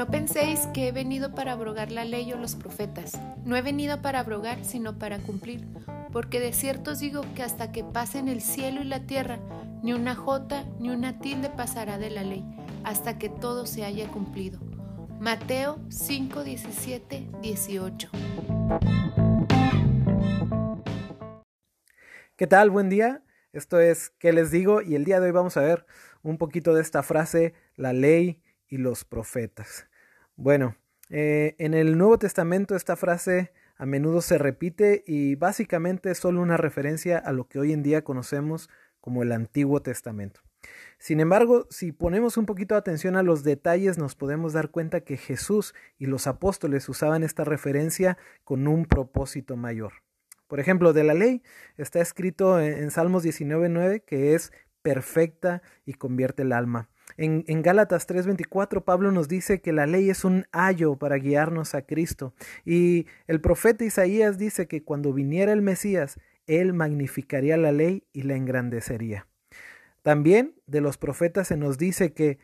No penséis que he venido para abrogar la ley o los profetas. No he venido para abrogar, sino para cumplir. Porque de cierto os digo que hasta que pasen el cielo y la tierra, ni una jota ni una tilde pasará de la ley, hasta que todo se haya cumplido. Mateo 5, 17, 18. ¿Qué tal? Buen día. Esto es ¿Qué les digo? Y el día de hoy vamos a ver un poquito de esta frase, la ley y los profetas. Bueno, eh, en el Nuevo Testamento esta frase a menudo se repite y básicamente es solo una referencia a lo que hoy en día conocemos como el Antiguo Testamento. Sin embargo, si ponemos un poquito de atención a los detalles, nos podemos dar cuenta que Jesús y los apóstoles usaban esta referencia con un propósito mayor. Por ejemplo, de la ley está escrito en, Salmos 19.9 que es perfecta y convierte el alma. En, Gálatas 3:24 Pablo nos dice que la ley es un ayo para guiarnos a Cristo. Y el profeta Isaías dice que cuando viniera el Mesías, él magnificaría la ley y la engrandecería. También de los profetas se nos dice que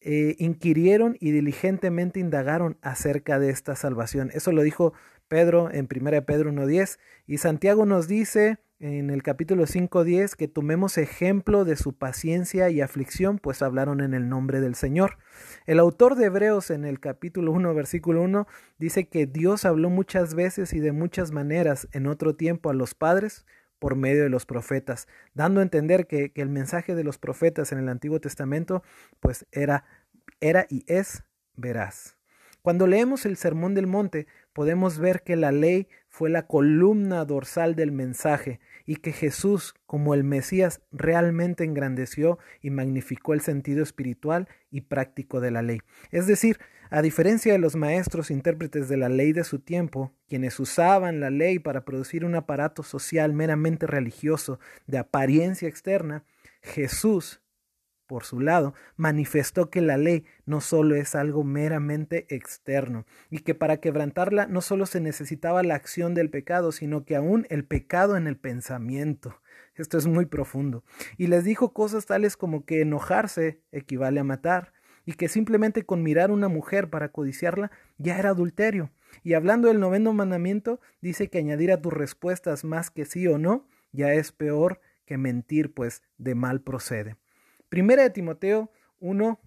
eh, inquirieron y diligentemente indagaron acerca de esta salvación. Eso lo dijo Pedro en 1 Pedro 1.10 y Santiago nos dice en el capítulo 5.10 que tomemos ejemplo de su paciencia y aflicción, pues hablaron en el nombre del Señor. El autor de Hebreos en el capítulo 1, versículo 1, dice que Dios habló muchas veces y de muchas maneras en otro tiempo a los padres por medio de los profetas, dando a entender que, que el mensaje de los profetas en el Antiguo Testamento pues era, era y es veraz. Cuando leemos el Sermón del Monte, podemos ver que la ley fue la columna dorsal del mensaje y que Jesús, como el Mesías, realmente engrandeció y magnificó el sentido espiritual y práctico de la ley. Es decir, a diferencia de los maestros intérpretes de la ley de su tiempo, quienes usaban la ley para producir un aparato social meramente religioso de apariencia externa, Jesús por su lado, manifestó que la ley no solo es algo meramente externo, y que para quebrantarla no solo se necesitaba la acción del pecado, sino que aún el pecado en el pensamiento. Esto es muy profundo. Y les dijo cosas tales como que enojarse equivale a matar, y que simplemente con mirar a una mujer para codiciarla ya era adulterio. Y hablando del noveno mandamiento, dice que añadir a tus respuestas más que sí o no ya es peor que mentir, pues de mal procede. Primera de Timoteo 1,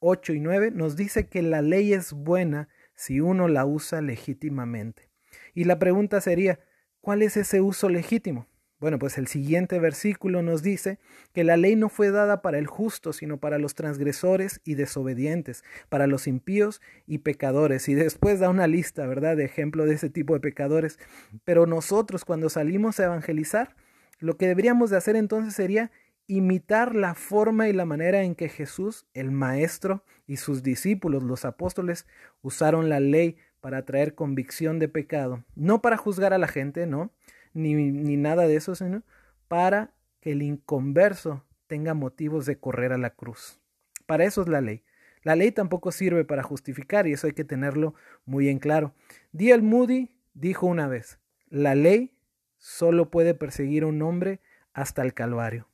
8 y 9 nos dice que la ley es buena si uno la usa legítimamente. Y la pregunta sería, ¿cuál es ese uso legítimo? Bueno, pues el siguiente versículo nos dice que la ley no fue dada para el justo, sino para los transgresores y desobedientes, para los impíos y pecadores. Y después da una lista, ¿verdad?, de ejemplo de ese tipo de pecadores. Pero nosotros cuando salimos a evangelizar, lo que deberíamos de hacer entonces sería imitar la forma y la manera en que Jesús, el Maestro, y sus discípulos, los apóstoles, usaron la ley para traer convicción de pecado, no para juzgar a la gente, no, ni, ni nada de eso, sino para que el inconverso tenga motivos de correr a la cruz. Para eso es la ley. La ley tampoco sirve para justificar y eso hay que tenerlo muy en claro. D.L. Moody dijo una vez, la ley solo puede perseguir a un hombre hasta el Calvario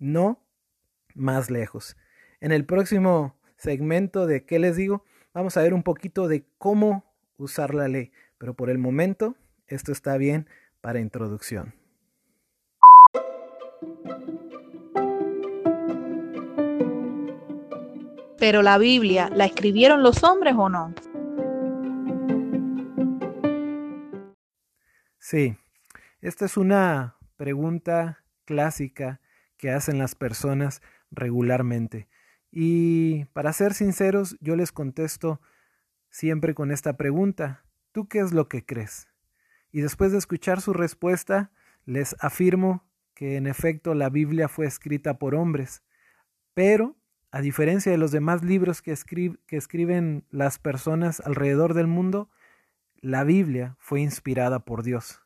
no más lejos. En el próximo segmento de ¿qué les digo? Vamos a ver un poquito de cómo usar la ley, pero por el momento esto está bien para introducción. Pero la Biblia, ¿la escribieron los hombres o no? Sí, esta es una pregunta clásica que hacen las personas regularmente. Y para ser sinceros, yo les contesto siempre con esta pregunta, ¿tú qué es lo que crees? Y después de escuchar su respuesta, les afirmo que en efecto la Biblia fue escrita por hombres, pero a diferencia de los demás libros que, que escriben las personas alrededor del mundo, la Biblia fue inspirada por Dios.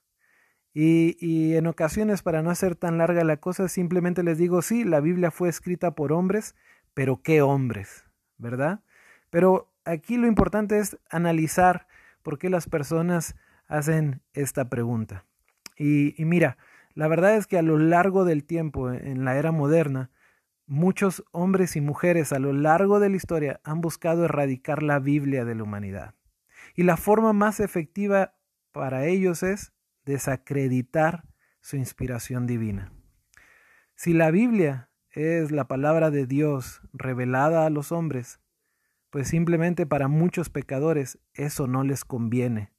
Y, en ocasiones, para no hacer tan larga la cosa, simplemente les digo, sí, la Biblia fue escrita por hombres, pero ¿qué hombres? ¿Verdad? Pero aquí lo importante es analizar por qué las personas hacen esta pregunta. Y, mira, la verdad es que a lo largo del tiempo, en la era moderna, muchos hombres y mujeres a lo largo de la historia han buscado erradicar la Biblia de la humanidad. Y la forma más efectiva para ellos es desacreditar su inspiración divina. Si la Biblia es la palabra de Dios revelada a los hombres, pues simplemente para muchos pecadores eso no les conviene,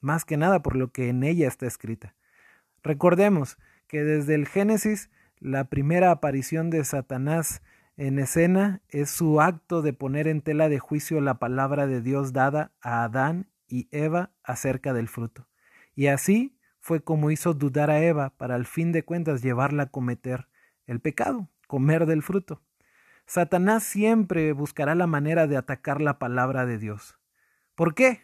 más que nada por lo que en ella está escrita. Recordemos que desde el Génesis la primera aparición de Satanás en escena es su acto de poner en tela de juicio la palabra de Dios dada a Adán y Eva acerca del fruto. Y así fue como hizo dudar a Eva para al fin de cuentas llevarla a cometer el pecado, comer del fruto. Satanás siempre buscará la manera de atacar la palabra de Dios. ¿Por qué?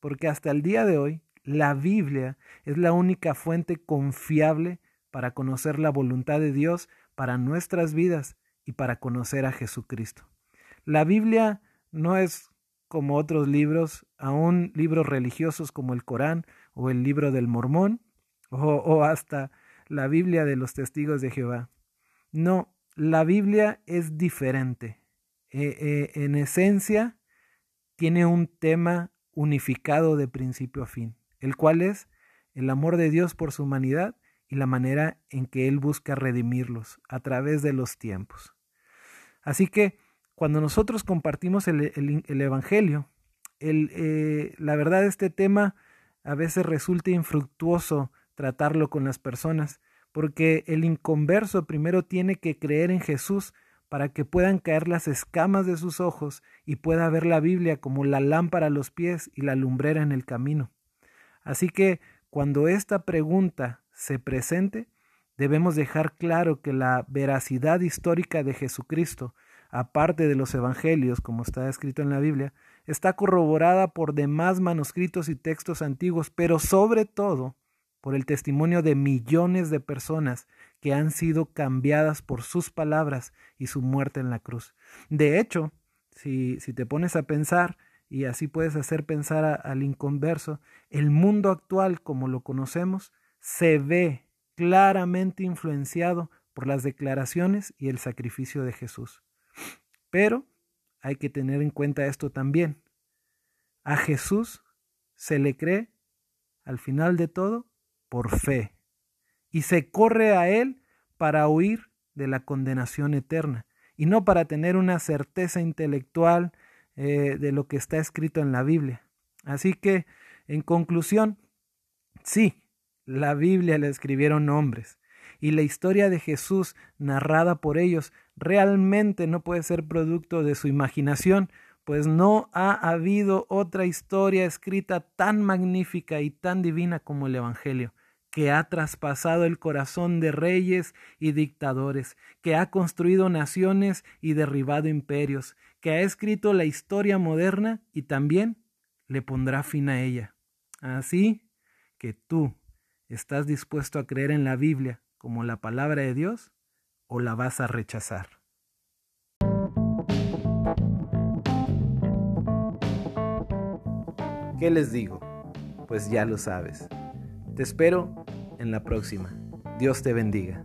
Porque hasta el día de hoy la Biblia es la única fuente confiable para conocer la voluntad de Dios para nuestras vidas y para conocer a Jesucristo. La Biblia no es como otros libros, aún libros religiosos como el Corán o el libro del Mormón o, hasta la Biblia de los testigos de Jehová. No, la Biblia es diferente. Eh, eh, en esencia, tiene un tema unificado de principio a fin, el cual es el amor de Dios por su humanidad y la manera en que Él busca redimirlos a través de los tiempos. Así que cuando nosotros compartimos el, Evangelio, eh, la verdad este tema a veces resulta infructuoso tratarlo con las personas, porque el inconverso primero tiene que creer en Jesús para que puedan caer las escamas de sus ojos y pueda ver la Biblia como la lámpara a los pies y la lumbrera en el camino. Así que cuando esta pregunta se presente, debemos dejar claro que la veracidad histórica de Jesucristo, aparte de los evangelios, como está escrito en la Biblia, está corroborada por demás manuscritos y textos antiguos, pero sobre todo por el testimonio de millones de personas que han sido cambiadas por sus palabras y su muerte en la cruz. De hecho, si, si te pones a pensar, y así puedes hacer pensar al inconverso, el mundo actual como lo conocemos se ve claramente influenciado por las declaraciones y el sacrificio de Jesús. Pero hay que tener en cuenta esto también. A Jesús se le cree, al final de todo, por fe, y se corre a Él para huir de la condenación eterna, y no para tener una certeza intelectual eh, de lo que está escrito en la Biblia. Así que, en conclusión, sí, la Biblia la escribieron hombres, y la historia de Jesús narrada por ellos realmente no puede ser producto de su imaginación, pues no ha habido otra historia escrita tan magnífica y tan divina como el Evangelio que ha traspasado el corazón de reyes y dictadores, que ha construido naciones y derribado imperios, que ha escrito la historia moderna y también le pondrá fin a ella. Así que tú, ¿estás dispuesto a creer en la Biblia como la palabra de Dios o la vas a rechazar? ¿Qué les digo? Pues ya lo sabes. Te espero en la próxima. Dios te bendiga.